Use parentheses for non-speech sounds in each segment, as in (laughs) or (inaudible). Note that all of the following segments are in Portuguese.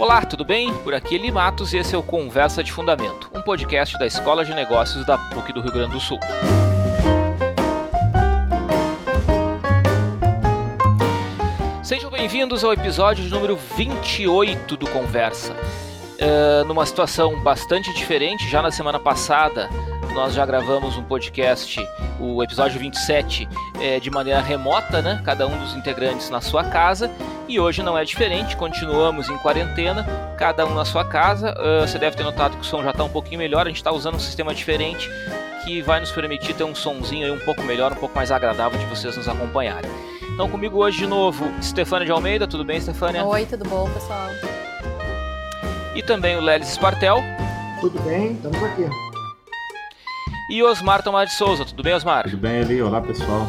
Olá, tudo bem? Por aqui é Eli Matos e esse é o Conversa de Fundamento, um podcast da Escola de Negócios da PUC do Rio Grande do Sul. Sejam bem-vindos ao episódio número 28 do Conversa. Uh, numa situação bastante diferente, já na semana passada nós já gravamos um podcast, o episódio 27, é, de maneira remota, né? Cada um dos integrantes na sua casa. E hoje não é diferente, continuamos em quarentena, cada um na sua casa. Uh, você deve ter notado que o som já está um pouquinho melhor, a gente está usando um sistema diferente que vai nos permitir ter um sonzinho aí um pouco melhor, um pouco mais agradável de vocês nos acompanharem. Então comigo hoje de novo, Stefânia de Almeida, tudo bem, Stefânia? Oi, tudo bom, pessoal? E também o Lelis Spartel. Tudo bem, estamos aqui e Osmar Tomar de Souza. Tudo bem, Osmar? Tudo bem, Eli. Olá, pessoal.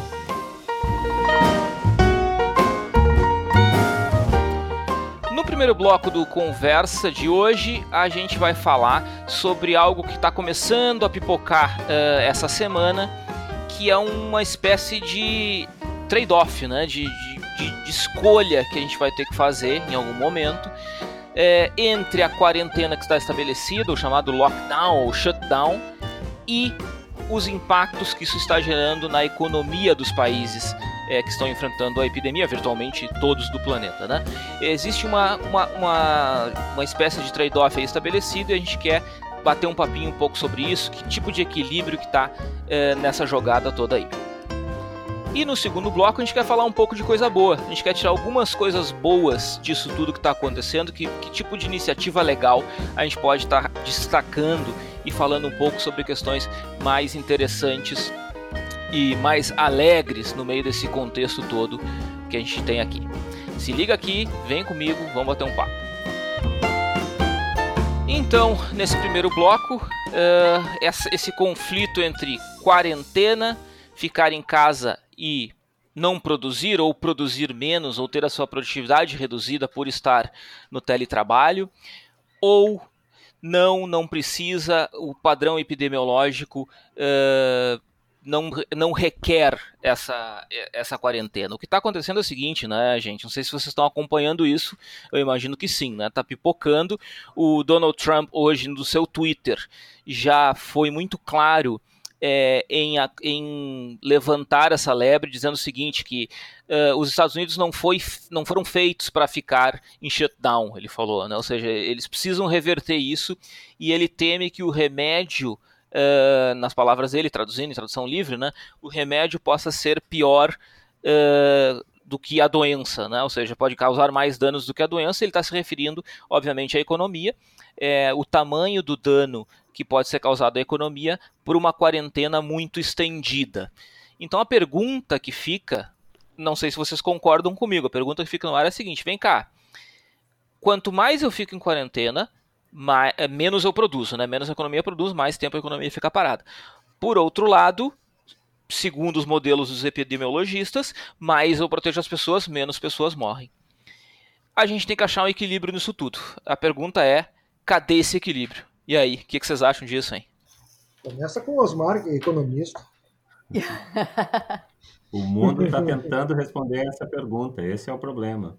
No primeiro bloco do Conversa de hoje, a gente vai falar sobre algo que está começando a pipocar uh, essa semana, que é uma espécie de trade-off, né? De, de, de, escolha que a gente vai ter que fazer em algum momento. É, entre a quarentena que está estabelecida, o chamado lockdown ou shutdown, e os impactos que isso está gerando na economia dos países é, que estão enfrentando a epidemia, virtualmente todos do planeta. Né? Existe uma, uma, uma, uma espécie de trade-off estabelecido e a gente quer bater um papinho um pouco sobre isso, que tipo de equilíbrio que está é, nessa jogada toda aí. E no segundo bloco a gente quer falar um pouco de coisa boa. A gente quer tirar algumas coisas boas disso tudo que está acontecendo, que, que, tipo de iniciativa legal a gente pode estar tá destacando e falando um pouco sobre questões mais interessantes e mais alegres no meio desse contexto todo que a gente tem aqui. Se liga aqui, vem comigo, vamos bater um papo. Então, nesse primeiro bloco, uh, esse conflito entre quarentena, ficar em casa e não produzir ou produzir menos ou ter a sua produtividade reduzida por estar no teletrabalho, ou não, não precisa, o padrão epidemiológico uh, não, não requer essa, essa quarentena. O que está acontecendo é o seguinte, né, gente? Não sei se vocês estão acompanhando isso, eu imagino que sim, né? Tá pipocando. O Donald Trump hoje no seu Twitter já foi muito claro é, em, em, levantar essa lebre, dizendo o seguinte, que uh, os Estados Unidos não, foi, não foram feitos para ficar em shutdown, ele falou, né? ou seja, eles precisam reverter isso, e ele teme que o remédio, uh, nas palavras dele, traduzindo em tradução livre, né, o remédio possa ser pior uh, do que a doença, né? ou seja, pode causar mais danos do que a doença. Ele está se referindo, obviamente, à economia, é, o tamanho do dano que pode ser causado à economia por uma quarentena muito estendida. Então a pergunta que fica, não sei se vocês concordam comigo, a pergunta que fica no ar é a seguinte: vem cá, quanto mais eu fico em quarentena, mais, é, menos eu produzo, né? menos a economia produz, mais tempo a economia fica parada. Por outro lado, segundo os modelos dos epidemiologistas, mais eu protejo as pessoas, menos pessoas morrem. A gente tem que achar um equilíbrio nisso tudo. A pergunta é: cadê esse equilíbrio? E aí, o que, que, vocês acham disso, hein? Começa com o Osmar, que é economista. (laughs) o mundo está tentando responder essa pergunta, esse é o problema.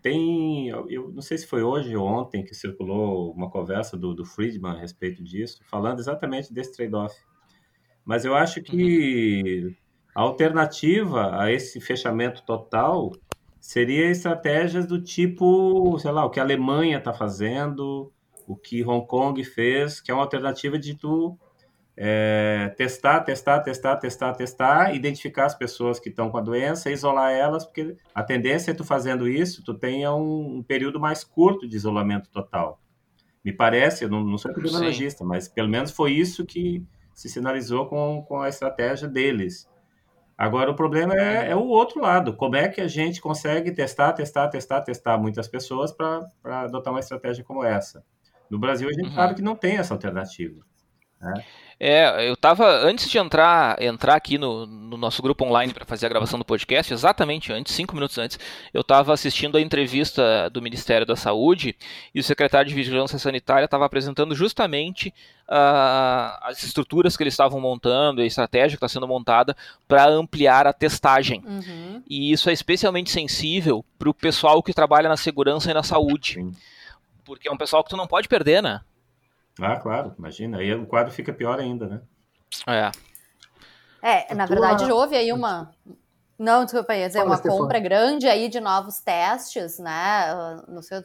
Tem, eu não sei se foi hoje ou ontem que circulou uma conversa do, do Friedman a respeito disso, falando exatamente desse trade-off. Mas eu acho que uhum. a alternativa a esse fechamento total seria estratégias do tipo, sei lá, o que a Alemanha está fazendo, o que Hong Kong fez, que é uma alternativa de tu é, testar, testar, testar, testar, testar, identificar as pessoas que estão com a doença, isolar elas, porque a tendência é tu fazendo isso, tu tenha um, um período mais curto de isolamento total. Me parece, eu não, não sou epidemiologista, mas pelo menos foi isso que se sinalizou com, com a estratégia deles. Agora, o problema é, é, o outro lado. Como é que a gente consegue testar, testar, testar, testar muitas pessoas para adotar uma estratégia como essa? No Brasil, a gente uhum. sabe que não tem essa alternativa. Né? É, eu estava antes de entrar entrar aqui no, no nosso grupo online para fazer a gravação do podcast, exatamente antes, cinco minutos antes, eu estava assistindo a entrevista do Ministério da Saúde e o secretário de Vigilância Sanitária estava apresentando justamente uh, as estruturas que eles estavam montando, a estratégia que está sendo montada para ampliar a testagem. Uhum. E isso é especialmente sensível para o pessoal que trabalha na segurança e na saúde. Porque é um pessoal que tu não pode perder, né? Ah, claro, imagina. Aí o quadro fica pior ainda, né? É. É, na verdade, houve aí uma. Não, desculpa, ia dizer, Fala, uma Stefano. compra grande aí de novos testes, né? Não sei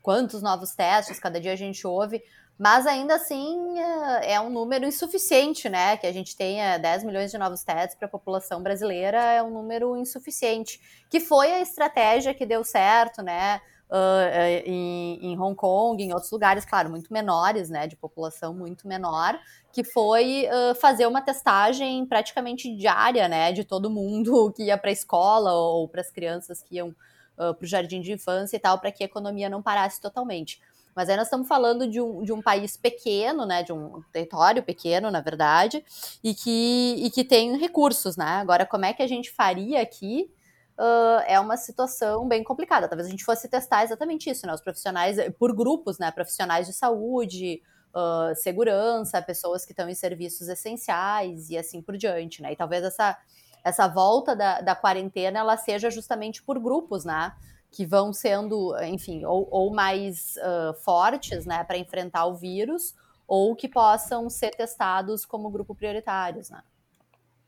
quantos novos testes, cada dia a gente ouve, mas ainda assim é é um número insuficiente, né? Que a gente tenha 10 milhões de novos testes para a população brasileira é um número insuficiente. Que foi a estratégia que deu certo, né? Ah, eh, em, em Hong Kong, em outros lugares, claro, muito menores, né? De população muito menor, que foi ah, fazer uma testagem praticamente diária, né? De todo mundo (laughs) que ia para a escola ou para as crianças que iam para o jardim de infância e tal, para que a economia não parasse totalmente. Mas aí nós estamos falando de um, de um país pequeno, né? De um território pequeno, na verdade, e que, e que tem recursos, né? Agora, como é que a gente faria aqui? Ah, é uma situação bem complicada. Talvez a gente fosse testar exatamente isso, né? Os profissionais, por grupos, né? Profissionais de saúde, ah, segurança, pessoas que estão em serviços essenciais e assim por diante, né? E talvez essa, essa volta da, da quarentena ela seja justamente por grupos, né? Que vão sendo, enfim, ou, ou mais ah, fortes, né, para enfrentar o vírus, ou que possam ser testados como grupo prioritários, né?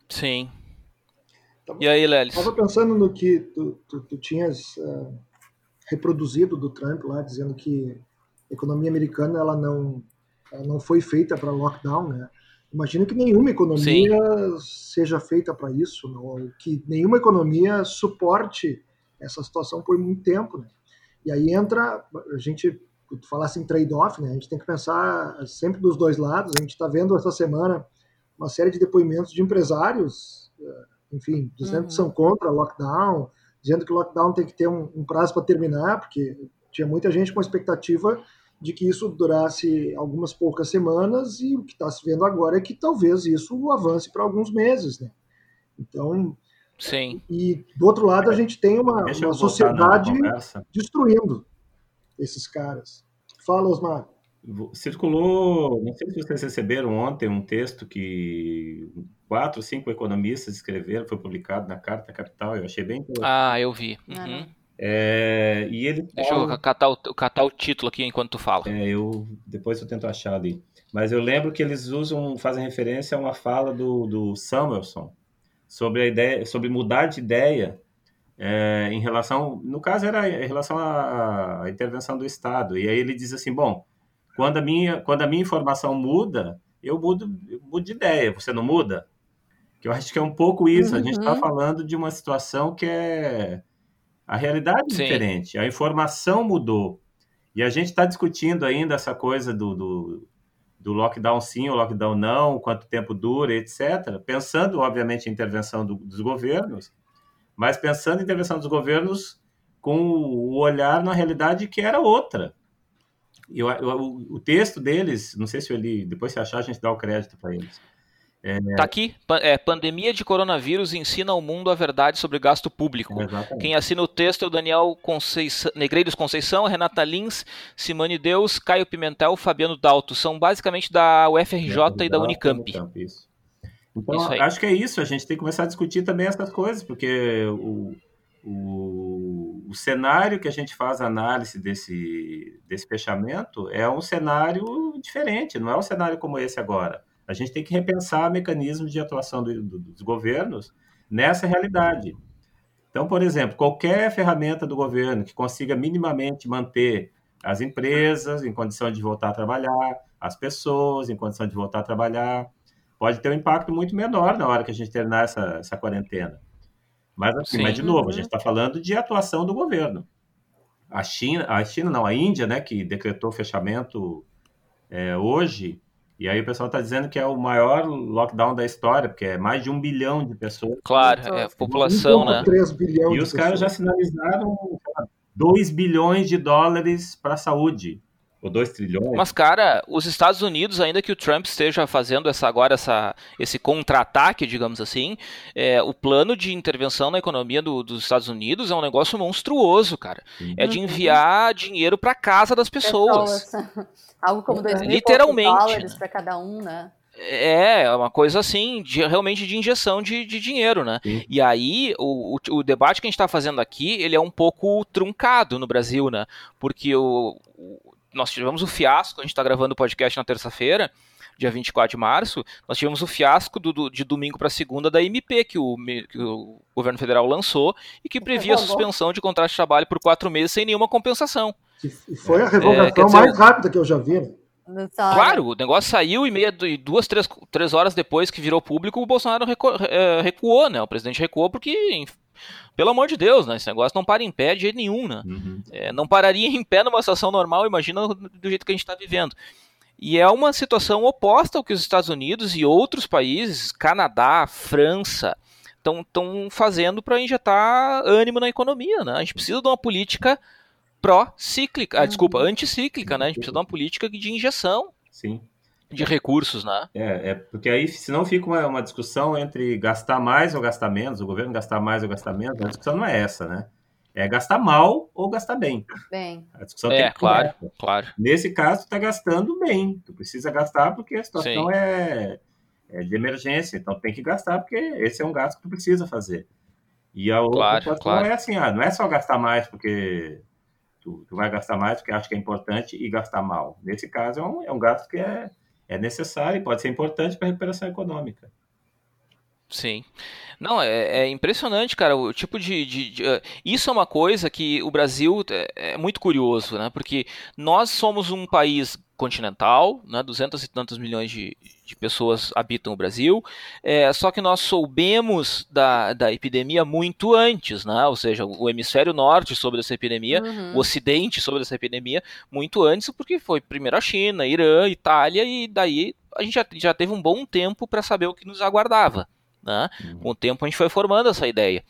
Sim. Tava- E aí, Lelis? Estava pensando no que tu, tu, tu tinhas eh, reproduzido do Trump lá, dizendo que a economia americana ela não, ela não foi feita para lockdown, né? Imagino que nenhuma economia seja feita para isso, não, que nenhuma economia suporte essa situação por muito tempo, né? E aí entra, a gente, falasse em trade-off, né? A gente tem que pensar sempre dos dois lados. A gente está vendo essa semana uma série de depoimentos de empresários, eh, enfim, dizendo Uhum. que são contra lockdown, dizendo que o lockdown tem que ter um, um prazo para terminar, porque tinha muita gente com a expectativa de que isso durasse algumas poucas semanas e o que está se vendo agora é que talvez isso avance para alguns meses, né? Então, Sim. e do outro lado a gente tem uma, uma sociedade destruindo esses caras. Fala, Osmar. Circulou, não sei se vocês receberam ontem um texto que quatro, cinco economistas escreveram, foi publicado na Carta Capital, eu achei bem. Ah, eu vi. Ah, Uhum. É, e ele Deixa eu catar o, catar o título aqui enquanto tu fala. É, eu depois eu tento achar ali. Mas eu lembro que eles usam, fazem referência a uma fala do, do Samuelson sobre a ideia, sobre mudar de ideia é, em relação, no caso era em relação à, à intervenção do Estado. E aí ele diz assim, bom, quando a minha, quando a minha informação muda, eu mudo, eu mudo de ideia. Você não muda? Que eu acho que é um pouco isso. A gente está Uhum. falando de uma situação que é a realidade é Sim. diferente. A informação mudou. E a gente está discutindo ainda essa coisa do, do, do lockdown sim ou lockdown não, quanto tempo dura, etc. Pensando, obviamente, em intervenção do- dos governos, mas pensando em intervenção dos governos com o olhar na realidade que era outra. Eu- eu- o, texto deles, não sei se eu li, depois se achar, a gente dá o crédito para eles. Tá aqui. É, pandemia de coronavírus ensina ao mundo a verdade sobre gasto público. Exatamente. Quem assina o texto é o Daniel Conceição, Negreiros Conceição, Renata Lins, Simone Deus, Caio Pimentel, Fabiano Dalto. São basicamente da UFRJ e da Unicamp. isso. Então, Isso acho que é isso. A gente tem que começar a discutir também essas coisas, porque o, o, o cenário que a gente faz a análise desse, desse fechamento é um cenário diferente, não é um cenário como esse agora. A gente tem que repensar mecanismos de atuação do- do- dos governos nessa realidade. Então, por exemplo, qualquer ferramenta do governo que consiga minimamente manter as empresas em condição de voltar a trabalhar, as pessoas em condição de voltar a trabalhar, pode ter um impacto muito menor na hora que a gente terminar essa, essa quarentena. Mas, assim, Sim. mas, de novo, Uhum. a gente está falando de atuação do governo. A China, a China não, a Índia, né, que decretou o fechamento é, hoje, e aí o pessoal está dizendo que é o maior lockdown da história, porque é mais de um bilhão de pessoas. Claro, é a população, né? 1,3 bilhão E os caras já sinalizaram 2 bilhões de dólares para a saúde. Ou 2 trilhões. Mas, cara, os Estados Unidos, ainda que o Trump esteja fazendo essa agora essa, esse contra-ataque, digamos assim, é, o plano de intervenção na economia do- dos Estados Unidos é um negócio monstruoso, cara. Sim. É de Uhum. enviar dinheiro pra casa das pessoas. (laughs) Algo como dois mil Literalmente, dólares né? para cada um, né? É, é uma coisa assim, de- realmente de injeção de, de dinheiro, né? Sim. E aí, o, o, o debate que a gente está fazendo aqui, ele é um pouco truncado no Brasil, né? Porque o- nós tivemos o fiasco, a gente está gravando o podcast na terça-feira, dia 24 de março, nós tivemos o fiasco do, do de domingo para segunda da MP, que o, que o governo federal lançou e que previa a suspensão de contrato de trabalho por quatro meses sem nenhuma compensação. E foi a revogação é, mais rápida que eu já vi. Né? Claro, o negócio saiu e meia, duas, três, três horas depois que virou público, o Bolsonaro recu, é, recuou, né? O presidente recuou porque, pelo amor de Deus, né? Esse negócio não para em pé de jeito nenhum, né? Uhum. É, não pararia em pé numa situação normal, imagina do jeito que a gente está vivendo. E é uma situação oposta ao que os Estados Unidos e outros países, Canadá, França, estão fazendo para injetar ânimo na economia. Né? A gente precisa de uma política pró-cíclica, ah, desculpa, uhum. anticíclica, né? A gente precisa de uma política de injeção. Sim. De recursos, né? É, é porque aí senão fica uma, uma discussão entre gastar mais ou gastar menos, o governo gastar mais ou gastar menos, a discussão não é essa, né? É gastar mal ou gastar bem. Bem. A discussão é, claro, claro. Nesse caso, tu está gastando bem. Tu precisa gastar porque a situação é, é, de emergência. Então tem que gastar porque esse é um gasto que tu precisa fazer. E a outra claro, situação claro. é assim, ah, não é só gastar mais porque tu, tu vai gastar mais porque acha que é importante e gastar mal. Nesse caso, é um, é um gasto que é, é necessário e pode ser importante para a recuperação econômica. Sim. Não, é, é, impressionante, cara, o tipo de, de, de uh, Isso é uma coisa que o Brasil é, é, muito curioso, né? Porque nós somos um país continental, né? 200 e tantos milhões de, de pessoas habitam o Brasil, é, só que nós soubemos da, da epidemia muito antes, né? Ou seja, o hemisfério norte sobre essa epidemia, uhum. o ocidente sobre essa epidemia, muito antes, porque foi primeiro a China, Irã, Itália, e daí a gente já, já teve um bom tempo para saber o que nos aguardava. Né? Uhum. Com o tempo a gente foi formando essa ideia.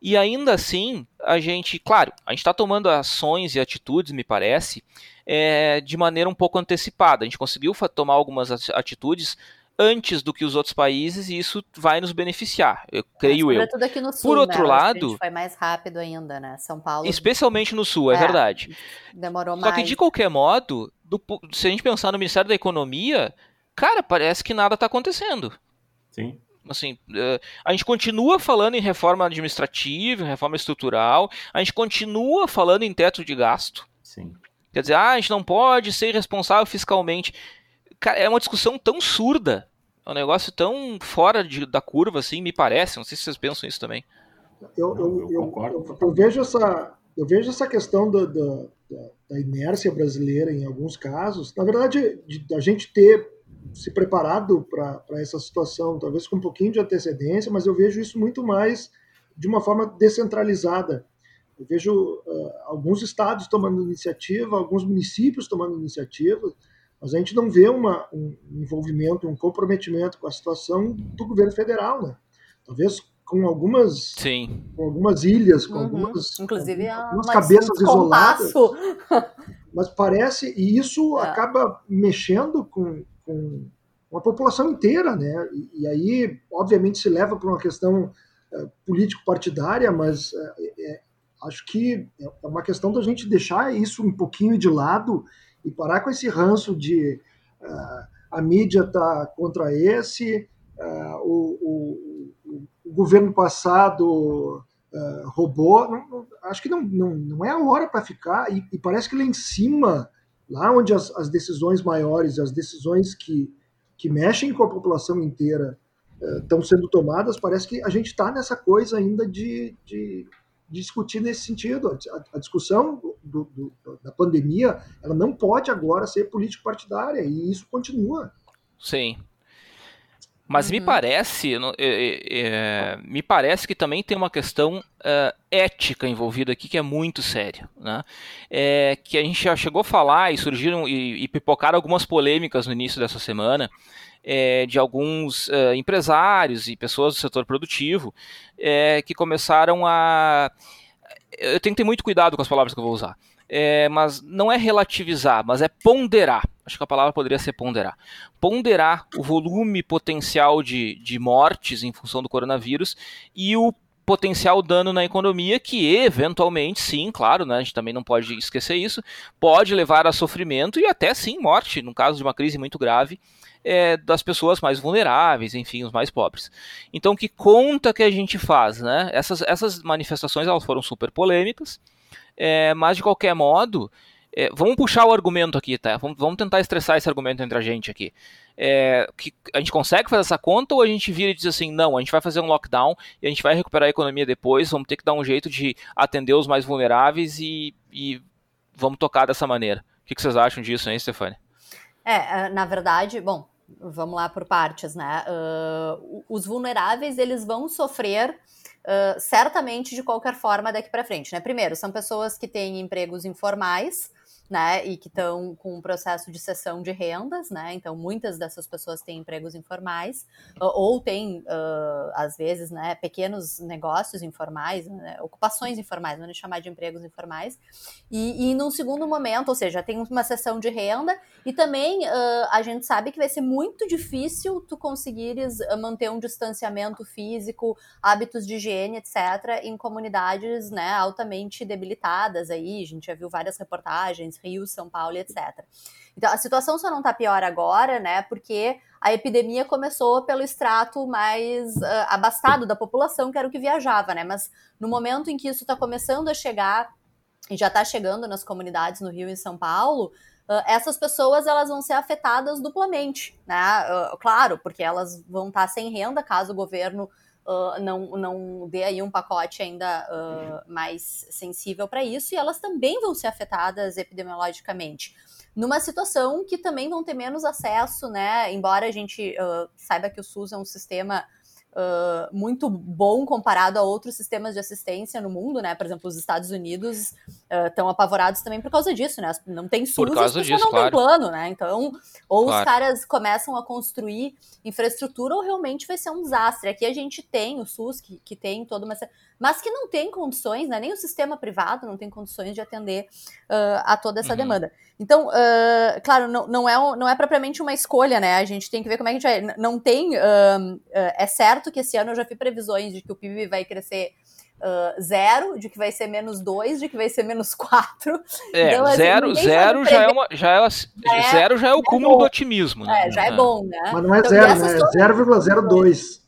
E ainda assim, a gente, claro, a gente está tomando ações e atitudes, me parece, é, de maneira um pouco antecipada. A gente conseguiu tomar algumas atitudes antes do que os outros países e isso vai nos beneficiar, eu creio eu. Aqui no sul, Por outro né? lado, foi mais rápido ainda, né? São Paulo. Especialmente no sul, é, é verdade. Demorou Só mais. Só que de qualquer modo, do, se a gente pensar no Ministério da Economia, cara, parece que nada está acontecendo. Sim assim, eh, a gente continua falando em reforma administrativa, em reforma estrutural, a gente continua falando em teto de gasto. Sim. Quer dizer, ah, a gente não pode ser responsável fiscalmente. É uma discussão tão surda, é um negócio tão fora de, da curva, assim, me parece. Não sei se vocês pensam isso também. Eu, eu, eu, eu, eu vejo, essa, eu vejo essa questão da, da, da inércia brasileira em alguns casos. Na verdade, de, a gente ter se preparado para essa situação, talvez com um pouquinho de antecedência, mas eu vejo isso muito mais de uma forma descentralizada. Eu vejo uh, alguns estados tomando iniciativa, alguns municípios tomando iniciativa, mas a gente não vê uma, um envolvimento, um comprometimento com a situação do governo federal, né? Talvez com algumas, Sim. com algumas ilhas, com uhum. algumas, Inclusive, algumas cabeças isoladas. (laughs) Mas parece, e isso é. acaba mexendo com, com uma população inteira, né? E, e aí, obviamente, se leva para uma questão é, político-partidária, mas é, é, acho que é uma questão da gente deixar isso um pouquinho de lado e parar com esse ranço de uh, a mídia está contra esse, uh, o, o, o, governo passado uh, roubou. Não, não, acho que não, não, não é a hora para ficar, e, e, parece que lá em cima lá onde as, as decisões maiores, as decisões que, que mexem com a população inteira estão uh, sendo tomadas, parece que a gente está nessa coisa ainda de, de, de, discutir nesse sentido. A, a discussão do, do, da pandemia ela não pode agora ser político-partidária, e isso continua. Sim, mas uhum. me parece, é, é, me parece que também tem uma questão é, ética envolvida aqui que é muito séria, né? É, que a gente já chegou a falar e surgiram e, e pipocaram algumas polêmicas no início dessa semana é, de alguns é, empresários e pessoas do setor produtivo que começaram a eu tenho que ter muito cuidado com as palavras que eu vou usar é, mas não é relativizar, mas é ponderar. Acho que a palavra poderia ser ponderar. Ponderar o volume potencial de, de mortes em função do coronavírus e o potencial dano na economia que eventualmente, sim, claro, né, a gente também não pode esquecer isso, pode levar a sofrimento e até sim morte, no caso de uma crise muito grave, é, das pessoas mais vulneráveis, enfim, os mais pobres. Então, que conta que a gente faz, né? Essas, essas manifestações elas foram super polêmicas, é, mas de qualquer modo, É, vamos puxar o argumento aqui, tá? Vamos, vamos, tentar estressar esse argumento entre a gente aqui. É, que a gente consegue fazer essa conta ou a gente vira e diz assim, não, a gente vai fazer um lockdown e a gente vai recuperar a economia depois, vamos ter que dar um jeito de atender os mais vulneráveis e, e vamos tocar dessa maneira. O que, que vocês acham disso, hein, Stefania? É, na verdade, bom, vamos lá por partes, né? Uh, os vulneráveis, eles vão sofrer uh, certamente de qualquer forma daqui para frente, né? Primeiro, são pessoas que têm empregos informais, né, e que estão com um processo de cessão de rendas, né, então muitas dessas pessoas têm empregos informais, ou têm, uh, às vezes, né, pequenos negócios informais, né, ocupações informais, vamos chamar de empregos informais, e, e num segundo momento, ou seja, tem uma cessão de renda, e também uh, a gente sabe que vai ser muito difícil tu conseguires manter um distanciamento físico, hábitos de higiene, etc., em comunidades, né, altamente debilitadas aí, a gente já viu várias reportagens Rio, São Paulo, etc. Então, a situação só não está pior agora, né? Porque a epidemia começou pelo extrato mais uh, abastado da população, que era o que viajava, né? Mas no momento em que isso está começando a chegar, e já está chegando nas comunidades no Rio e São Paulo, Uh, essas pessoas elas vão ser afetadas duplamente, né? Uh, claro, porque elas vão estar tá sem renda caso o governo não, não dê aí um pacote ainda uh, mais sensível para isso, e elas também vão ser afetadas epidemiologicamente. Numa situação que também vão ter menos acesso, né? Embora a gente uh, saiba que o SUS é um sistema uh, muito bom comparado a outros sistemas de assistência no mundo, né? Por exemplo, os Estados Unidos estão uh, apavorados também por causa disso, né? Não tem SUS, por causa disso, não claro. tem plano, né? Então, ou Claro. os caras começam a construir infraestrutura ou realmente vai ser um desastre. Aqui a gente tem o SUS, que, que tem toda uma... Mas que não tem condições, né? Nem o sistema privado não tem condições de atender uh, a toda essa Uhum. demanda. Então, uh, claro, não, não, é, um- não é propriamente uma escolha, né? A gente tem que ver como é que a gente vai... Não tem... uh, é certo que esse ano eu já vi previsões de que o PIB vai crescer uh, zero, de que vai ser menos dois, de que vai ser menos (laughs) quatro. É, Então, assim, zero, zero já é uma. Já é, é- zero já é o é cúmulo bom. do otimismo, né? É, já é bom, né? Mas não é Então, zero, né? todas- É 0,02.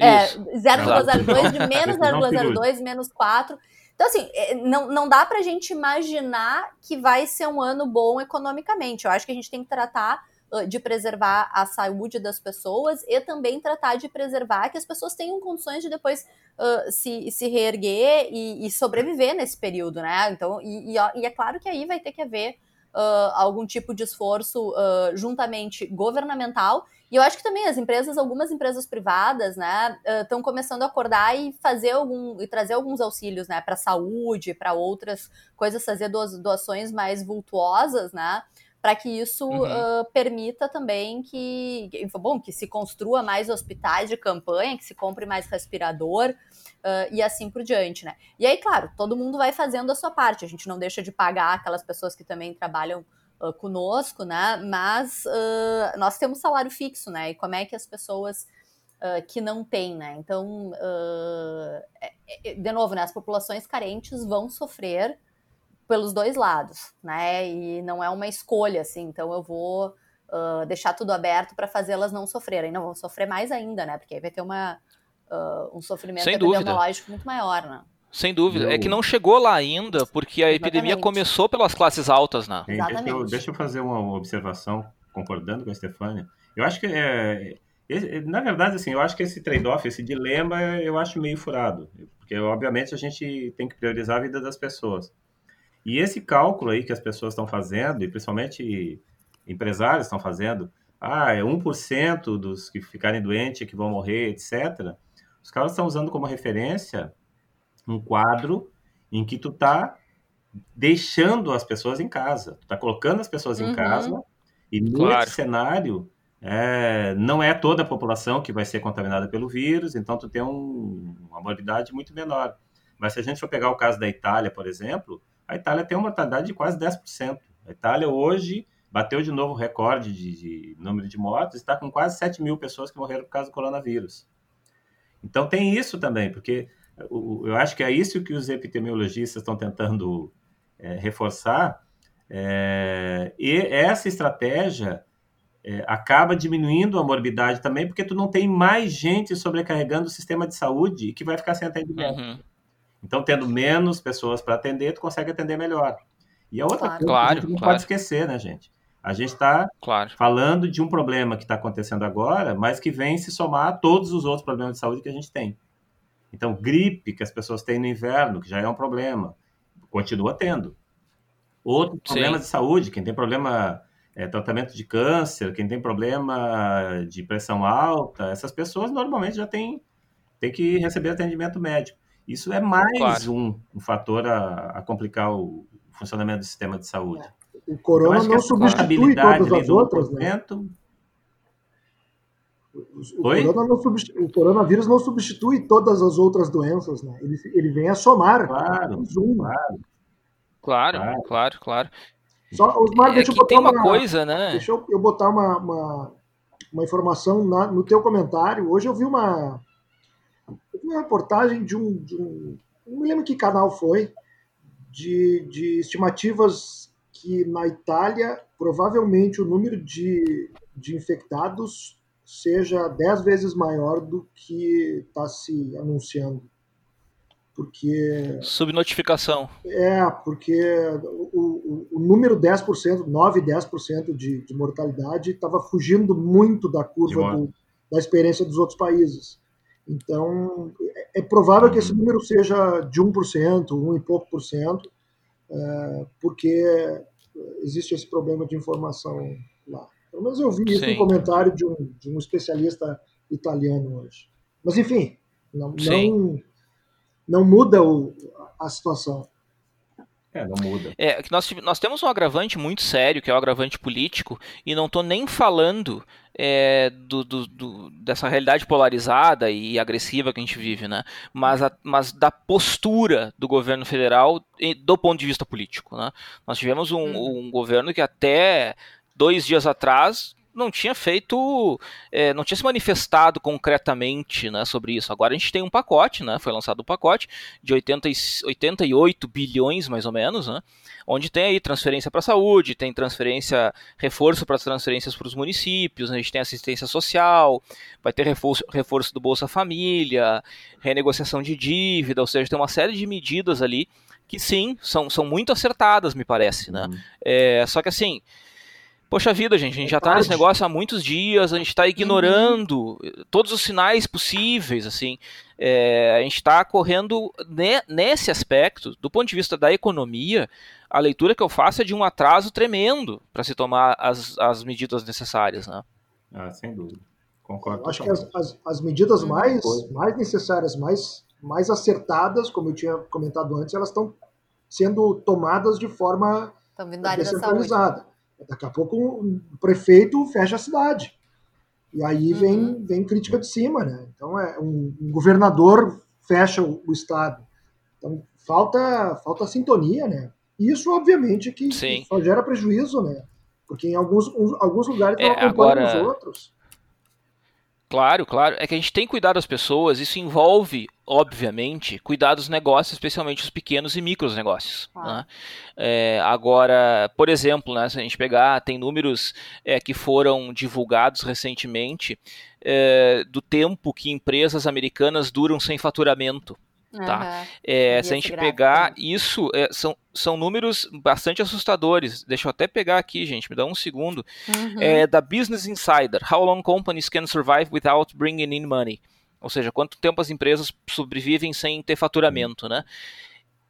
É, Isso. 0,02 de menos Precisão 0,02, menos 4. Então, assim, é, não, não dá pra gente imaginar que vai ser um ano bom economicamente. Eu acho que a gente tem que tratar uh, de preservar a saúde das pessoas e também tratar de preservar que as pessoas tenham condições de depois uh, se, se reerguer e, e sobreviver nesse período, né? Então, e, e, e é claro que aí vai ter que haver uh, algum tipo de esforço uh, juntamente governamental e eu acho que também as empresas, algumas empresas privadas, né, estão começando a acordar e fazer algum e trazer alguns auxílios, né, para saúde, para outras coisas, fazer doa- doações mais vultuosas, né, para que isso Uhum. ah, permita também que, bom, que se construa mais hospitais de campanha, que se compre mais respirador ah, e assim por diante, né. E aí, claro, todo mundo vai fazendo a sua parte. A gente não deixa de pagar aquelas pessoas que também trabalham uh, conosco, né? Mas uh, nós temos salário fixo, né? E como é que as pessoas uh, que não têm, né? Então, é- é- de novo, né? As populações carentes vão sofrer pelos dois lados, né? E não é uma escolha, assim. Então, eu vou deixar tudo aberto para fazê-las não sofrerem. Não vão sofrer mais ainda, né? Porque aí vai ter uma, um sofrimento Sem dúvida. epidemiológico muito maior, né? Sem dúvida. É que não chegou lá ainda, porque a epidemia Exatamente. começou pelas classes altas, né? Hein, Deixa eu, deixa eu fazer uma observação, concordando com a Stefania. Eu acho que, é, esse- na verdade, assim, eu acho que esse trade-off, esse dilema, eu acho meio furado. Porque, obviamente, a gente tem que priorizar a vida das pessoas. E esse cálculo aí que as pessoas estão fazendo, e principalmente empresários estão fazendo, ah, é 1% dos que ficarem doentes que vão morrer, etc. Os caras estão usando como referência um quadro em que tu tá deixando as pessoas em casa. Tu tá colocando as pessoas em Uhum. casa e nesse Claro. cenário é, não é toda a população que vai ser contaminada pelo vírus, então tu tem um- uma mortalidade muito menor. Mas se a gente for pegar o caso da Itália, por exemplo, a Itália tem uma mortalidade de quase 10%. A Itália hoje bateu de novo o recorde de, de número de mortes, está com quase 7 mil pessoas que morreram por causa do coronavírus. Então tem isso também, porque eu acho que é isso que os epidemiologistas estão tentando é, reforçar, é, e essa estratégia é, acaba diminuindo a morbidade também, porque tu não tem mais gente sobrecarregando o sistema de saúde e que vai ficar sem atendimento. Uhum. Então, tendo menos pessoas para atender, tu consegue atender melhor. E a outra Claro. coisa que a Claro, gente não claro. pode esquecer, né, gente? A gente está Claro. falando de um problema que está acontecendo agora, mas que vem se somar a todos os outros problemas de saúde que a gente tem. Então, gripe que as pessoas têm no inverno, que já é um problema, continua tendo. Outros problemas de saúde, quem tem problema, é, tratamento de câncer, quem tem problema de pressão alta, essas pessoas normalmente já têm, têm que receber atendimento médico. Isso é mais Claro. um, um fator a, a complicar o funcionamento do sistema de saúde. O Eu corona que não substitui estabilidade todas ali as do outras, né? 1%, O, o coronavírus não substitui todas as outras doenças, né? Ele, ele vem a somar. Claro, claro. Claro, Claro. claro, claro. Só, Osmar, É deixa eu que botar tem uma uma, coisa, né? Deixa eu, eu botar uma, uma, uma informação na- no teu comentário. Hoje eu vi uma, eu vi uma reportagem de um, de um. Não me lembro que canal foi, de, de estimativas que na Itália provavelmente o número de, de infectados seja 10 vezes maior do que está se anunciando. Porque Subnotificação. é, porque o, o, o número 10%, 9, 10% de, de mortalidade estava fugindo muito da curva do- da experiência dos outros países. Então, é, é provável que esse número seja de 1%, 1 e pouco por cento, é, porque existe esse problema de informação lá. Pelo menos eu vi isso Sim. no comentário de um, de um especialista italiano hoje. Mas, enfim, não, não, não muda o- a situação. É, não muda. É que nós, nós temos um agravante muito sério, que é o agravante político, e não estou nem falando é, do, do- do- dessa realidade polarizada e agressiva que a gente vive, né? Mas, a- mas da postura do governo federal e- do ponto de vista político. Né? Nós tivemos um, um governo que até dois dias atrás não tinha feito, é, não tinha se manifestado concretamente né, sobre isso. Agora a gente tem um pacote, né? Foi lançado um pacote de 80, e- 88 bilhões, mais ou menos, né? Onde tem aí transferência para a saúde, tem transferência, reforço para as transferências para os municípios, né? a gente tem assistência social, vai ter reforço, reforço do Bolsa Família, renegociação de dívida, ou seja, tem uma série de medidas ali que sim, são, são muito acertadas, me parece, né? Uhum. É, só que assim, poxa vida, gente, a gente já está nesse negócio há muitos dias, a gente está ignorando todos os sinais possíveis, assim. É, a gente está correndo ne- nesse aspecto, do ponto de vista da economia, a leitura que eu faço é de um atraso tremendo para se tomar as, as medidas necessárias, né? Ah, sem dúvida. Concordo. Acho que as, as, as medidas Uhum. mais, mais necessárias, mais, mais acertadas, como eu tinha comentado antes, elas estão sendo tomadas de forma descentralizada. Daqui a pouco o prefeito fecha a cidade. E aí vem, Uhum. vem crítica de cima, né? Então é um, um governador fecha o, o estado. Então falta falta sintonia, né? E Isso obviamente que, Sim. só gera prejuízo, né? Porque em alguns, alguns lugares É, não acompanham agora- os outros. Claro, claro. É que a gente tem que cuidar das pessoas, isso envolve, obviamente, cuidar dos negócios, especialmente os pequenos e micros negócios. Claro. né? É, agora, por exemplo, né, se a gente pegar, tem números é, que foram divulgados recentemente é, do tempo que empresas americanas duram sem faturamento. Tá. Aham. É, se a gente pegar isso, é, são, são números bastante assustadores. Deixa eu até pegar aqui, gente, me dá um segundo. Uhum. É da Business Insider. How long companies can survive without bringing in money? Ou seja, quanto tempo as empresas sobrevivem sem ter faturamento, né?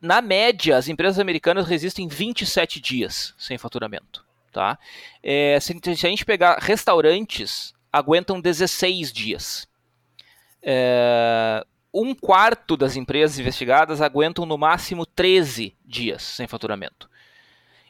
Na média, as empresas americanas resistem 27 dias sem faturamento, tá? É, se, se a gente pegar restaurantes, aguentam 16 dias. É, um quarto das empresas investigadas aguentam no máximo 13 dias sem faturamento.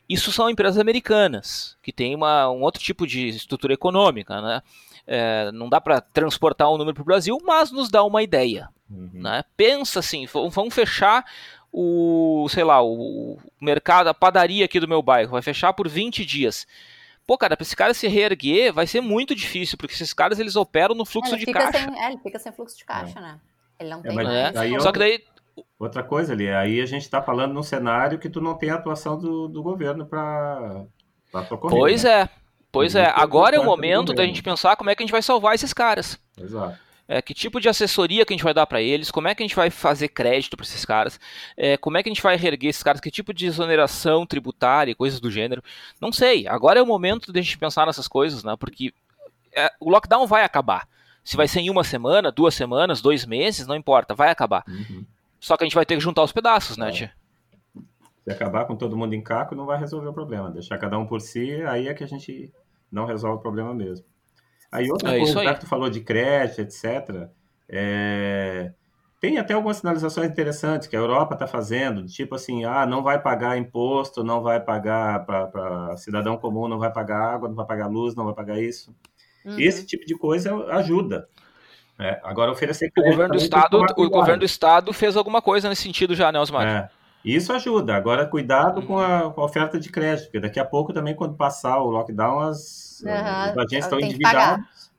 Isso são empresas americanas, que têm uma, um outro tipo de estrutura econômica. Né? É, não dá para transportar o um número para o Brasil, mas nos dá uma ideia. Uhum. Né? Pensa assim, vamos fechar o, sei lá, o mercado, a padaria aqui do meu bairro, vai fechar por 20 dias. Pô, cara, para esse cara se reerguer vai ser muito difícil, porque esses caras eles operam no fluxo ele de caixa. Sem, é, ele fica sem fluxo de caixa, né? Ele não tem mas mais. daí eu- Só que daí Outra coisa ali, aí a gente está falando num cenário que tu não tem a atuação do, do governo para socorrer. Pois né? é, pois é. é Agora é o momento da gente pensar como é que a gente vai salvar esses caras. Exato. É, que tipo de assessoria que a gente vai dar para eles? Como é que a gente vai fazer crédito para esses caras? É, como é que a gente vai reerguer esses caras? Que tipo de exoneração tributária, coisas do gênero? Não sei. Agora é o momento de a gente pensar nessas coisas, né? Porque é, o lockdown vai acabar. Se vai ser em uma semana, duas semanas, dois meses, não importa, vai acabar. Uhum. Só que a gente vai ter que juntar os pedaços, né, é. tia? Se acabar com todo mundo em caco, não vai resolver o problema. Deixar cada um por si, aí é que a gente não resolve o problema mesmo. Aí outra é coisa, que tu falou de crédito, etc., é... tem até algumas sinalizações interessantes que a Europa está fazendo, tipo assim, ah, não vai pagar imposto, não vai pagar para cidadão comum, não vai pagar água, não vai pagar luz, não vai pagar isso. Uhum. Esse tipo de coisa ajuda. É, agora oferecer o governo do estado, o governo do estado fez alguma coisa nesse sentido já, né, Osmar? É. Isso ajuda. Agora, cuidado com a, com a, oferta de crédito, porque daqui a pouco também, quando passar o lockdown, as, uhum. os agentes estão endividados.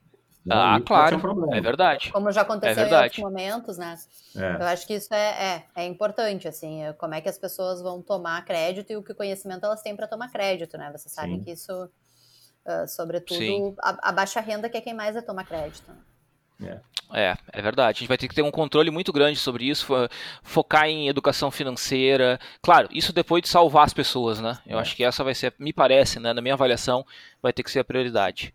Ah, claro. Um é verdade. Como já aconteceu é em outros momentos, né? É. Eu acho que isso é, é, é, importante, assim, é como é que as pessoas vão tomar crédito e o que conhecimento elas têm para tomar crédito, né? Você sabe Sim. que isso, uh, sobretudo, a, a, baixa renda que é quem mais vai tomar crédito. Né? É. é. É, verdade. A gente vai ter que ter um controle muito grande sobre isso, focar em educação financeira. Claro, isso depois de salvar as pessoas, né? Eu é. acho que essa vai ser, me parece, né, na minha avaliação, vai ter que ser a prioridade.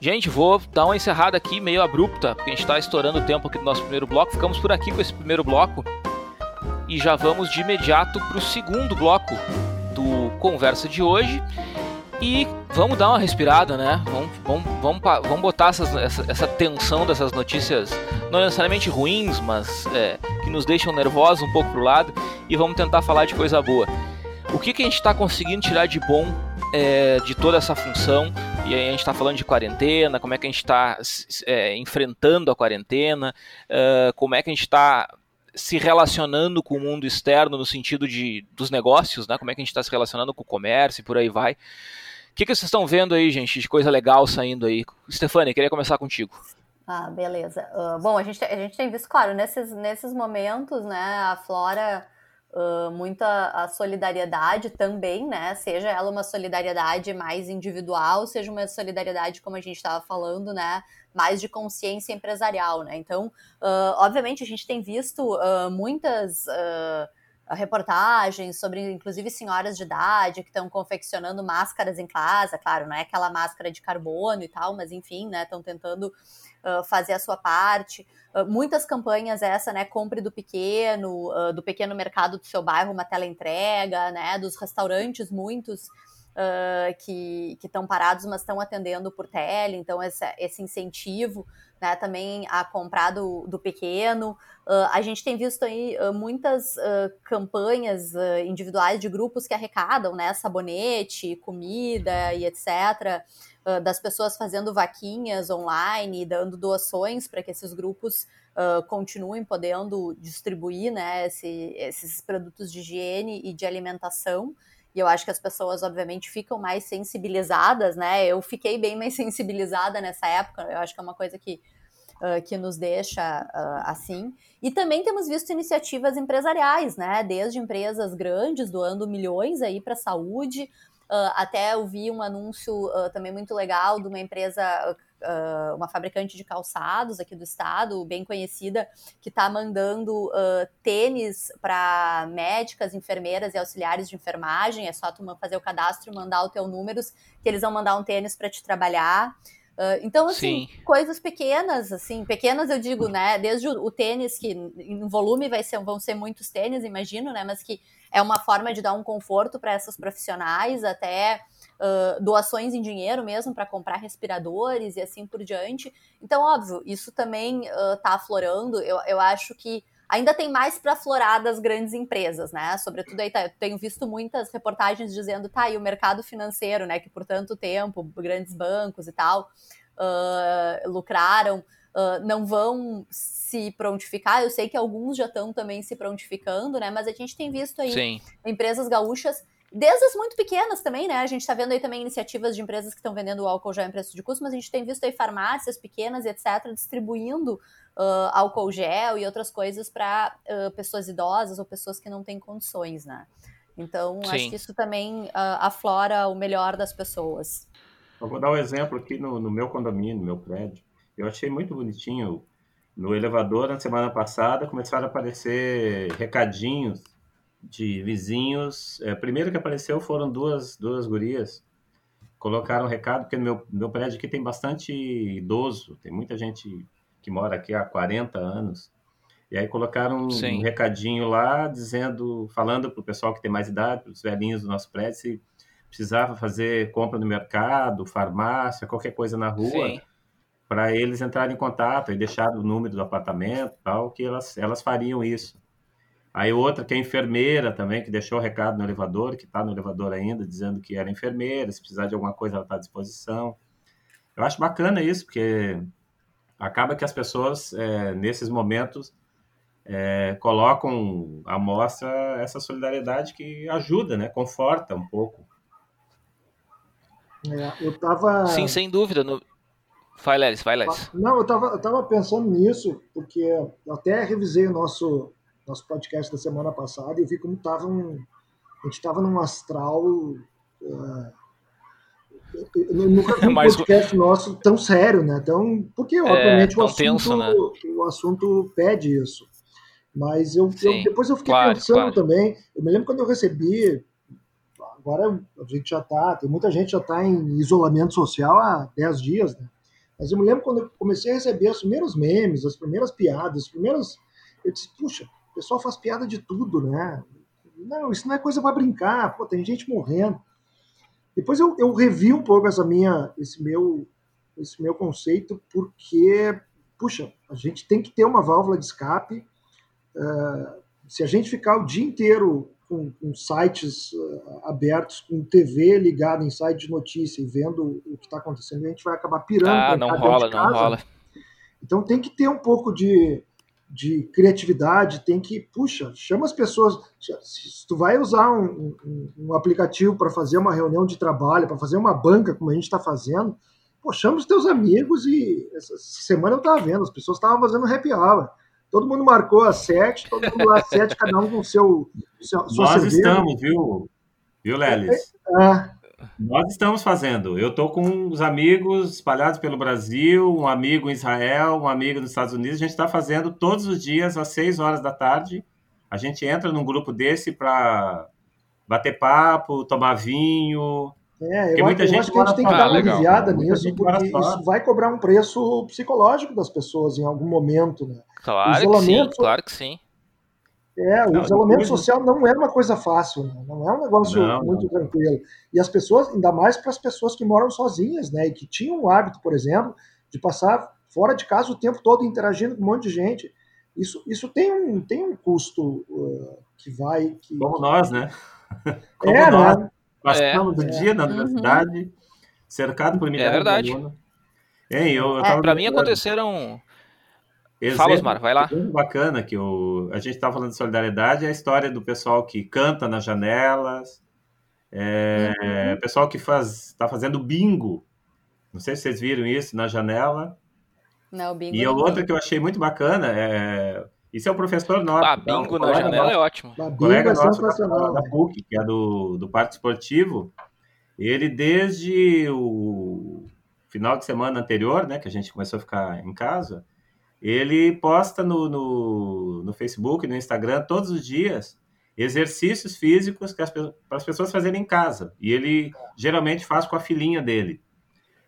Gente, vou dar uma encerrada aqui, meio abrupta, porque a gente está estourando o tempo aqui do nosso primeiro bloco. Ficamos por aqui com esse primeiro bloco e já vamos de imediato para o segundo bloco do Conversa de hoje. E vamos dar uma respirada, né? Vamos, vamos, vamos, vamos botar essas, essa, essa, tensão dessas notícias, não necessariamente ruins, mas é, que nos deixam nervosos um pouco pro lado, e vamos tentar falar de coisa boa. O que, que a gente está conseguindo tirar de bom é, de toda essa função? E aí a gente está falando de quarentena, como é que a gente está é, enfrentando a quarentena, é, como é que a gente está se relacionando com o mundo externo no sentido de, dos negócios, né? Como é que a gente está se relacionando com o comércio e por aí vai. O que, que vocês estão vendo aí, gente, de coisa legal saindo aí? Stefania, queria começar contigo. Ah, beleza. Uh, bom, a gente, a gente tem visto, claro, nesses, nesses momentos, né, a Flora uh, muita a solidariedade também, né? Seja ela uma solidariedade mais individual, seja uma solidariedade, como a gente estava falando, né? Mais de consciência empresarial, né? Então, uh, obviamente, a gente tem visto uh, muitas reportagens sobre, inclusive, senhoras de idade que estão confeccionando máscaras em casa, claro, não é aquela máscara de carbono e tal, mas enfim, né, estão tentando uh, fazer a sua parte. Uh, muitas campanhas essa, né, compre do pequeno, uh, do pequeno mercado do seu bairro, uma tela entrega, né, dos restaurantes, muitos que estão parados, mas estão atendendo por tele, então esse, esse incentivo né, também a comprar do, do pequeno. Uh, a gente tem visto aí uh, muitas uh, campanhas individuais de grupos que arrecadam né, sabonete, comida e etc. das pessoas fazendo vaquinhas online, dando doações para que esses grupos continuem podendo distribuir né, esse, esses produtos de higiene e de alimentação. E eu acho que as pessoas, obviamente, ficam mais sensibilizadas, né? Eu fiquei bem mais (laughs) sensibilizada nessa época, eu acho que é uma coisa que, uh, que nos deixa uh, assim. E também temos visto iniciativas empresariais, né? Desde empresas grandes doando milhões aí para a saúde, uh, até eu vi um anúncio também muito legal de uma empresa uh, uma fabricante de calçados aqui do estado, bem conhecida, que está mandando uh, tênis para médicas, enfermeiras e auxiliares de enfermagem. É só tu fazer o cadastro e mandar os teus números, que eles vão mandar um tênis para te trabalhar. Uh, então, assim, Sim. coisas pequenas, assim, pequenas eu digo, né? Desde o, o, tênis, que em volume vai ser, vão ser muitos tênis, imagino, né? Mas que é uma forma de dar um conforto para essas profissionais, até uh, doações em dinheiro mesmo para comprar respiradores e assim por diante. Então, óbvio, isso também está uh, aflorando. Eu, eu acho que ainda tem mais para aflorar das grandes empresas, né? Sobretudo aí tá, tenho visto muitas reportagens dizendo, tá, e o mercado financeiro, né, que por tanto tempo, grandes bancos e tal, uh, lucraram, uh, não vão se prontificar. Eu sei que alguns já estão também se prontificando, né? Mas a gente tem visto aí Sim. empresas gaúchas Desde as muito pequenas também, né? A gente está vendo aí também iniciativas de empresas que estão vendendo álcool gel em preço de custo, mas a gente tem visto aí farmácias pequenas e etc. distribuindo uh, álcool gel e outras coisas para uh, pessoas idosas ou pessoas que não têm condições, né? Então, Sim. acho que isso também uh, aflora o melhor das pessoas. Eu vou dar um exemplo aqui no, no meu condomínio, no meu prédio. Eu achei muito bonitinho no elevador, na semana passada, começaram a aparecer recadinhos de vizinhos. É, primeiro que apareceu foram duas, duas gurias. Colocaram um recado, porque no meu, meu prédio aqui tem bastante idoso, tem muita gente que mora aqui há 40 anos. E aí colocaram um, um recadinho lá, dizendo, falando para o pessoal que tem mais idade, para os velhinhos do nosso prédio, se precisava fazer compra no mercado, farmácia, qualquer coisa na rua, para eles entrarem em contato e deixar o número do apartamento, tal, que elas, elas fariam isso. Aí outra que é enfermeira também, que deixou o recado no elevador, que está no elevador ainda, dizendo que era enfermeira, se precisar de alguma coisa ela está à disposição. Eu acho bacana isso, porque acaba que as pessoas, é, nesses momentos, é, colocam à mostra essa solidariedade que ajuda, né? Conforta um pouco. É, eu tava... Sim, sem dúvida. No... Vai, Lelis, vai, Lelis. Não, eu tava, eu tava pensando nisso, porque eu até revisei o nosso nosso podcast da semana passada e eu vi como tava um, a gente estava num astral. Uh, nunca vi (laughs) um Mais... podcast nosso tão sério, né? Tão, porque, é, obviamente, o, assunto, tenso, né? o assunto pede isso. Mas eu, eu depois eu fiquei claro, pensando claro. também. Eu me lembro quando eu recebi. Agora a gente já está, tem muita gente já está em isolamento social há 10 dias, né? Mas eu me lembro quando eu comecei a receber os primeiros memes, as primeiras piadas, os primeiros. Eu disse, puxa, o pessoal faz piada de tudo, né? Não, isso não é coisa para brincar, pô, tem gente morrendo. Depois eu, eu revi um pouco essa minha, esse meu, esse meu conceito, porque, puxa, a gente tem que ter uma válvula de escape. Uh, se a gente ficar o dia inteiro com, com sites uh, abertos, com TV ligada em site de notícia e vendo o que está acontecendo, a gente vai acabar pirando. Ah, não rola, não rola. Então tem que ter um pouco de, de criatividade, tem que, puxa, chama as pessoas. Se tu vai usar um, um, um aplicativo para fazer uma reunião de trabalho, para fazer uma banca, como a gente está fazendo, pô, chama os teus amigos e essa semana eu estava vendo, as pessoas estavam fazendo happy hour. Todo mundo marcou às sete, todo mundo às sete, cada um com o seu, seu Nós cerveja. estamos, viu, viu, Lelis? É, é. Nós estamos fazendo. Eu estou com os amigos espalhados pelo Brasil, um amigo em Israel, um amigo nos Estados Unidos. A gente está fazendo todos os dias às 6 horas da tarde. A gente entra num grupo desse para bater papo, tomar vinho. É, eu, muita eu gente acho que a gente tem que dar uma aliviada nisso, porque isso vai cobrar um preço psicológico das pessoas em algum momento. Né? Claro que sim, claro que sim. É, o não, isolamento social não é uma coisa fácil, né? não é um negócio não, muito não. tranquilo. E as pessoas, ainda mais para as pessoas que moram sozinhas, né, e que tinham o hábito, por exemplo, de passar fora de casa o tempo todo interagindo com um monte de gente. Isso, isso tem, um, tem um custo uh, que vai. Que, Como nós, né? (laughs) Como é, nós. Né? Passamos é. o dia na uhum. universidade, uhum. cercado por milhares é verdade. de alunos. Hein, eu, eu é, para mim aconteceram Exemplo, Fala, Osmar, vai lá. Bacana que o, a gente estava falando de solidariedade, a história do pessoal que canta nas janelas, é, uhum. pessoal que faz está fazendo bingo. Não sei se vocês viram isso na janela. Não, bingo. E a outra que eu achei muito bacana é isso é o professor nosso. Ah, tá? bingo na janela nosso, é ótimo. Colega é nosso da, da PUC, que é do, do Parque Esportivo, ele desde o final de semana anterior, né, que a gente começou a ficar em casa, ele posta no, no, no Facebook, no Instagram, todos os dias, exercícios físicos que as, para as pessoas fazerem em casa. E ele geralmente faz com a filhinha dele.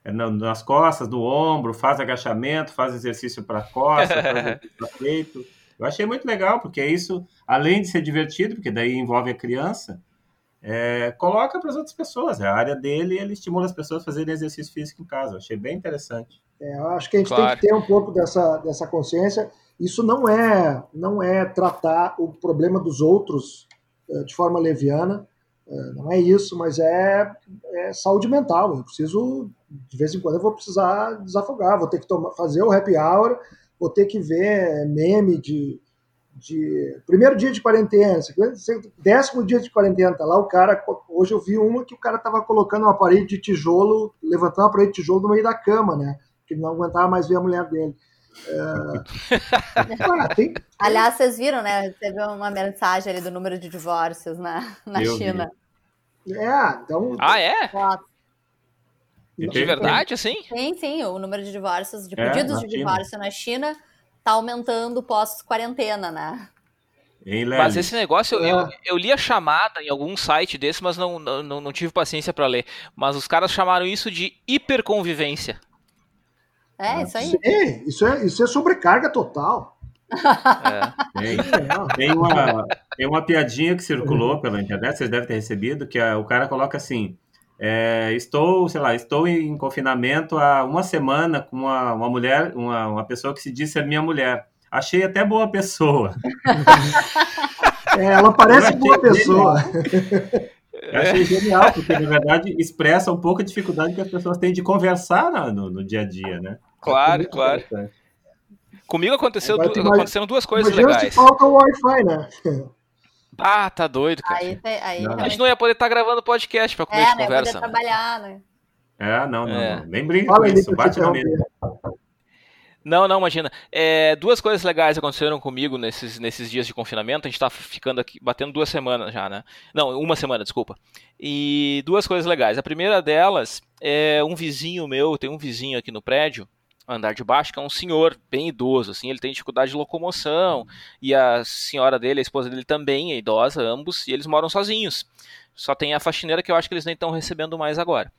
É nas costas, no ombro, faz agachamento, faz exercício para costa, faz (laughs) exercício para peito. Eu achei muito legal, porque isso, além de ser divertido, porque daí envolve a criança, é, coloca para as outras pessoas. É a área dele ele estimula as pessoas a fazerem exercício físico em casa. Eu achei bem interessante. É, eu acho que a gente claro. tem que ter um pouco dessa, dessa consciência. Isso não é, não é tratar o problema dos outros é, de forma leviana, é, não é isso, mas é, é, saúde mental. Eu preciso, de vez em quando, eu vou precisar desafogar, vou ter que tomar, fazer o happy hour, vou ter que ver meme de, de primeiro dia de quarentena, décimo dia de quarentena, tá lá o cara, hoje eu vi uma que o cara tava colocando uma parede de tijolo, levantando uma parede de tijolo no meio da cama, né? Que ele não aguentava mais ver a mulher dele. É... (laughs) ah, tem... Aliás, vocês viram, né? Recebeu uma mensagem ali do número de divórcios na, na China. Vi. É, então. Ah, é? De verdade, assim? Sim, sim. O número de divórcios, de é, pedidos de divórcio na China tá aumentando pós-quarentena, né? Hein, mas esse negócio, eu, eu, eu, li a chamada em algum site desse, mas não, não, não tive paciência para ler. Mas os caras chamaram isso de hiperconvivência. É, isso aí. Sim, isso é, isso é sobrecarga total. É. Tem, tem, uma, tem uma piadinha que circulou pela internet, vocês devem ter recebido, que é, o cara coloca assim: é, estou, sei lá, estou em confinamento há uma semana com uma, uma mulher, uma, uma pessoa que se diz ser minha mulher. Achei até boa pessoa. É, ela parece boa pessoa. Eu achei genial, porque na verdade expressa um pouco a dificuldade que as pessoas têm de conversar no, no dia a dia, né? Claro, claro. Comigo aconteceu du aconteceram duas coisas legais. falta o Wi-Fi, né? Ah, tá doido, cara. Aí, aí, a gente não ia poder estar tá gravando podcast pra comer é, de né? conversa. Poder trabalhar, né? É, não, não, é. não. Nem brinca com isso, bate na mesa. Não, não, imagina. É, duas coisas legais aconteceram comigo nesses, nesses dias de confinamento. A gente tá ficando aqui, batendo duas semanas já, né? Não, uma semana, desculpa. E duas coisas legais. A primeira delas é um vizinho meu, tem um vizinho aqui no prédio, andar de baixo, que é um senhor bem idoso, assim, ele tem dificuldade de locomoção, e a senhora dele, a esposa dele também é idosa, ambos, e eles moram sozinhos. Só tem a faxineira que eu acho que eles nem estão recebendo mais agora.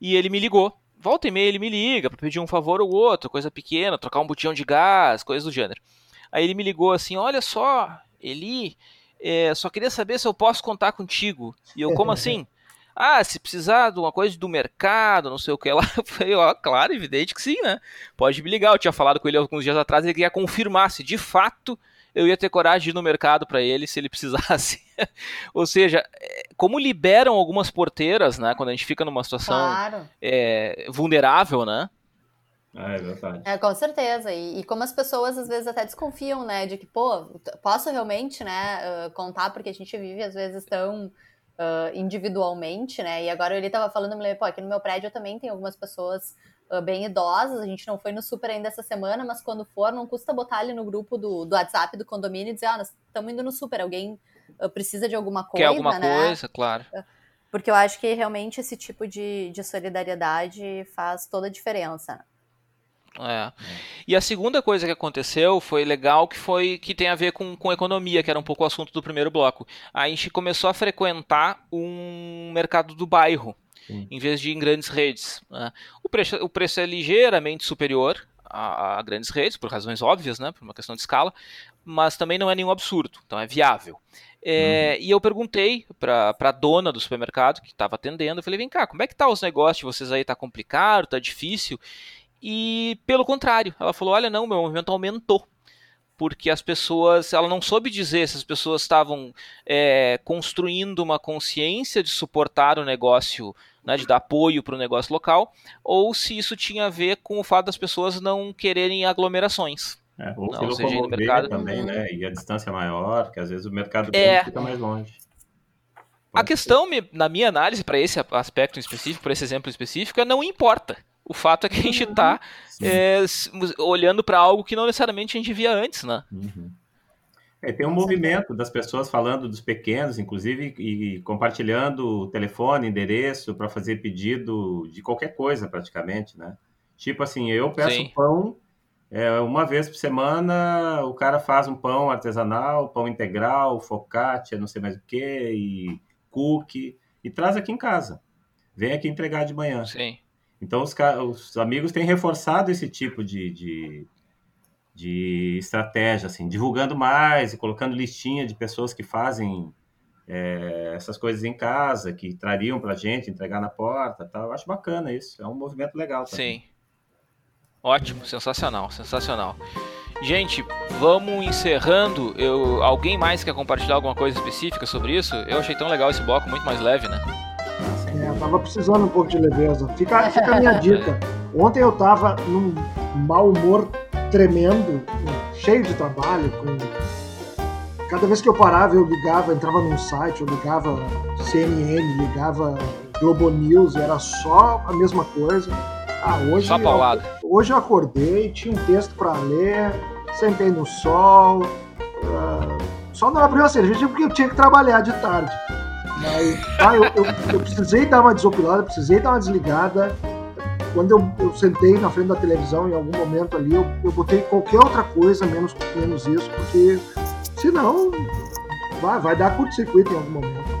E ele me ligou volta e meia ele me liga para pedir um favor ou outro, coisa pequena, trocar um botijão de gás, coisa do gênero. Aí ele me ligou assim: Olha só, Eli, é, só queria saber se eu posso contar contigo. E eu, como (laughs) assim? Ah, se precisar de uma coisa do mercado, não sei o que lá. (laughs) Eu falei, ó, claro, evidente que sim, né? Pode me ligar. Eu tinha falado com ele alguns dias atrás, ele queria confirmar se de fato eu ia ter coragem de ir no mercado para ele se ele precisasse. (laughs) Ou seja, é, como liberam algumas porteiras, né? Quando a gente fica numa situação claro. é, vulnerável, né? É, é verdade. É, com certeza. E, e, como as pessoas às vezes até desconfiam, né? De que, pô, posso realmente, né, uh, contar porque a gente vive às vezes tão uh, individualmente, né? E agora ele tava falando, me lembro, pô, aqui no meu prédio também tem algumas pessoas uh, bem idosas. A gente não foi no super ainda essa semana, mas quando for, não custa botar ali no grupo do, do WhatsApp do condomínio e dizer, ah, nós estamos indo no super, alguém uh, precisa de alguma coisa. Quer alguma né? coisa, claro. Porque eu acho que realmente esse tipo de, de solidariedade faz toda a diferença. É. E a segunda coisa que aconteceu foi legal, que foi que tem a ver com, com economia, que era um pouco o assunto do primeiro bloco. A gente começou a frequentar um mercado do bairro, Sim. em vez de em grandes redes. Né? O, preço, o preço é ligeiramente superior a, a, grandes redes, por razões óbvias, né, por uma questão de escala, mas também não é nenhum absurdo, então é viável. É, uhum. E eu perguntei para a dona do supermercado que estava atendendo, eu falei, vem cá, como é que tá os negócios de vocês aí? Tá complicado, tá difícil? E pelo contrário, ela falou, olha não, meu movimento aumentou porque as pessoas, ela não soube dizer se as pessoas estavam é, construindo uma consciência de suportar o negócio, né, de dar apoio para o negócio local, ou se isso tinha a ver com o fato das pessoas não quererem aglomerações. É, ou não, se no mercado também, né, e a distância maior, que às vezes o mercado é... fica mais longe. Pode a questão, na minha análise, para esse aspecto específico, para esse exemplo específico, é não importa. O fato é que a gente está uhum. é, olhando para algo que não necessariamente a gente via antes, né? Uhum. É, tem um movimento das pessoas falando dos pequenos, inclusive, e compartilhando o telefone, endereço para fazer pedido de qualquer coisa, praticamente, né? Tipo assim, eu peço Sim. pão é, uma vez por semana, o cara faz um pão artesanal, pão integral, focaccia, não sei mais o que, e cookie, e traz aqui em casa. Vem aqui entregar de manhã. Sim. Então, os, os amigos têm reforçado esse tipo de, de, de, estratégia, assim, divulgando mais e colocando listinha de pessoas que fazem é, essas coisas em casa, que trariam para a gente, entregar na porta tal. Eu acho bacana isso. É um movimento legal. Sim. Ótimo, sensacional, sensacional. Gente, vamos encerrando. Eu, alguém mais quer compartilhar alguma coisa específica sobre isso? Eu achei tão legal esse bloco, muito mais leve, né? Tava precisando um pouco de leveza. Fica, fica a minha dica. Ontem eu tava num mau humor tremendo, cheio de trabalho, com... cada vez que eu parava eu ligava, entrava num site, eu ligava CNN, ligava Globo News, era só a mesma coisa. Ah, hoje, só paulado. Eu, hoje eu acordei, tinha um texto para ler, sentei no sol, uh, só não abri a cerveja porque eu tinha que trabalhar de tarde. Mas, ah, eu, eu, eu, precisei dar uma desopilada, precisei dar uma desligada. quando eu, eu, sentei na frente da televisão em algum momento ali, eu, eu botei qualquer outra coisa menos, menos isso, porque senão vai, vai dar curto-circuito em algum momento.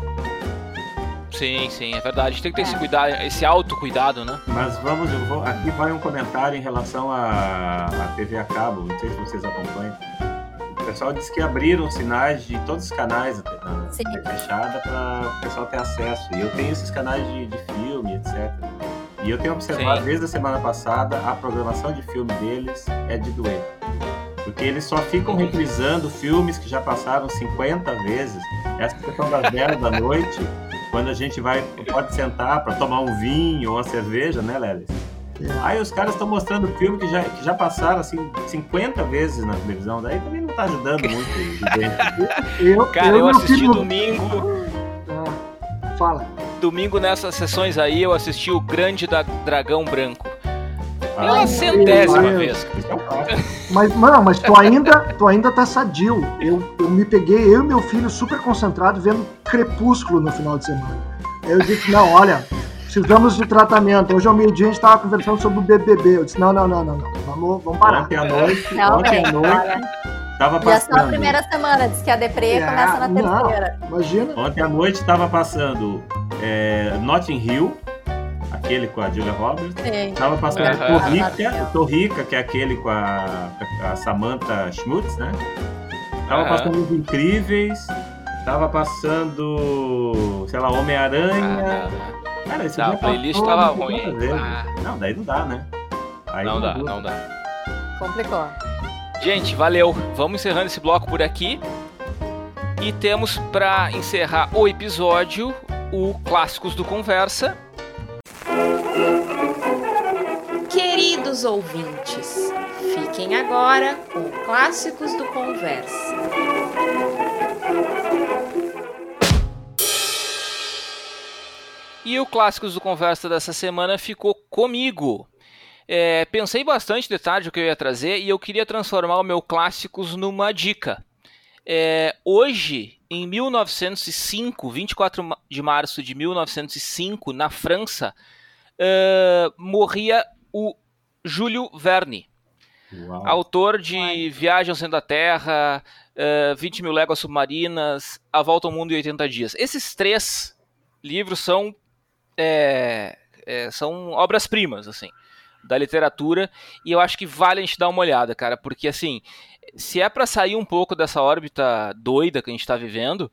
Sim, sim, é verdade. A gente tem que ter esse cuidado, esse autocuidado, né? Mas vamos, vou, aqui vai um comentário em relação à TV a cabo, não sei se vocês acompanham. O pessoal disse que abriram sinais de todos os canais na TV fechada para o pessoal ter acesso. E eu tenho esses canais de, de filme, etc. E eu tenho observado Sim. desde a semana passada a programação de filme deles é de doer. Porque eles só ficam uhum. reprisando filmes que já passaram 50 vezes. Essa questão das 10 da noite quando a gente vai, pode sentar para tomar um vinho ou uma cerveja, né, Lelis? É. Aí os caras estão mostrando filme que já, que já passaram assim 50 vezes na televisão, daí também não tá ajudando muito. (laughs) eu, Cara, eu, eu assisti domingo. Ah, fala. Domingo nessas sessões aí eu assisti o Grande da Dragão Branco. Pela centésima vez. Mas, mano, mas tu ainda, tu ainda tá sadio. Eu, eu me peguei, eu e meu filho, super concentrado, vendo Crepúsculo no final de semana. Aí eu disse, não, olha, precisamos de tratamento. Hoje ao meio-dia a gente tava conversando sobre o BBB. Eu disse, não, não, não, não, não. Vamos, vamos parar. Ontem à noite, não, ontem à noite, tava passando. Já só a primeira semana, diz que a deprê começa na terceira. Não, imagina. Ontem à noite tava passando é, Notting Hill, aquele com a Julia Roberts. Sim. Tava passando uhum. Torrica, Torrica, que é aquele com a, a Samantha Schmutz, né? Tava uhum. passando Os Incríveis. Tava passando, sei lá, Homem-Aranha. Ah, Cara, esse não, a playlist tava ruim. Ah. Não, daí não dá, né? Aí não, não dá, não dá. Complicou. Gente, valeu. Vamos encerrando esse bloco por aqui. E temos para encerrar o episódio o Clássicos do Conversa, Queridos ouvintes, fiquem agora com Clássicos do Conversa. E o Clássicos do Conversa dessa semana ficou comigo. É, pensei bastante de tarde o que eu ia trazer e eu queria transformar o meu Clássicos numa dica. É, hoje, em 1905, 24 de março de 1905, na França, uh, morria o Júlio Verne, Uau. autor de Viagem ao Centro da Terra, uh, 20 mil léguas submarinas, A Volta ao Mundo em 80 Dias. Esses três livros são, é, é, são obras-primas, assim, da literatura, e eu acho que vale a gente dar uma olhada, cara, porque, assim, se é para sair um pouco dessa órbita doida que a gente está vivendo,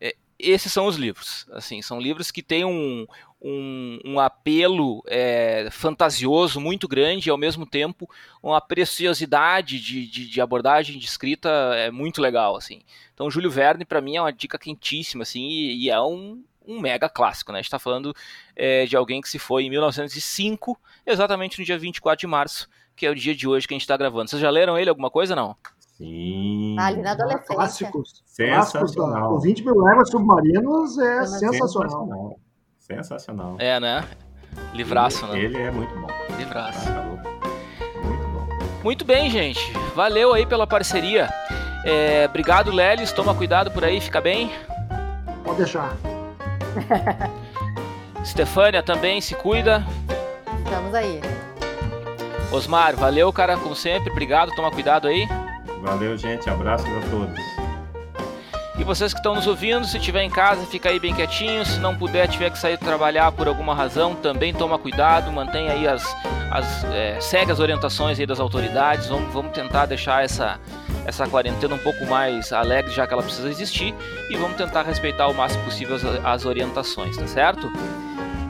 é, esses são os livros. Assim, são livros que têm um, um, um apelo é, fantasioso muito grande e ao mesmo tempo uma preciosidade de, de, de, abordagem de escrita é muito legal assim então Júlio Verne para mim é uma dica quentíssima assim e, e é um, um mega clássico né a gente está falando é, de alguém que se foi em 1905 exatamente no dia 24 de março que é o dia de hoje que a gente está gravando vocês já leram ele alguma coisa não Sim. Ali na adolescência. Clássicos. Sensacional. Clássicos, o 20 mil léguas submarinos é sensacional. sensacional. Sensacional. É, né? Livraço, ele, né? Ele é muito bom. Livraço. muito bom. Muito bem, gente. Valeu aí pela parceria. É, obrigado, Lelis. Toma cuidado por aí, fica bem. Pode deixar. (laughs) Stefânia também, se cuida. Estamos aí. Osmar, valeu, cara, como sempre. Obrigado, toma cuidado aí. Valeu, gente. Abraços a todos. E vocês que estão nos ouvindo, se estiver em casa, fica aí bem quietinho. Se não puder, tiver que sair trabalhar por alguma razão, também toma cuidado, mantenha aí as, as é, segue as orientações das autoridades. Vamos, vamos tentar deixar essa essa quarentena um pouco mais alegre, já que ela precisa existir, e vamos tentar respeitar o máximo possível as, as orientações, tá certo?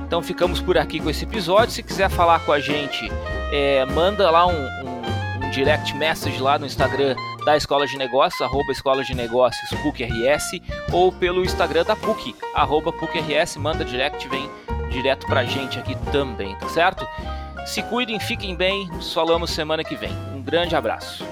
Então ficamos por aqui com esse episódio. Se quiser falar com a gente, é, manda lá um, um, um direct message lá no Instagram da Escola de Negócios, arroba Escola de Negócios PUC-RS, ou pelo Instagram da PUC, arroba PUC-RS, manda direct, vem direto pra gente aqui também, tá certo? Se cuidem, fiquem bem, nos falamos semana que vem. Um grande abraço.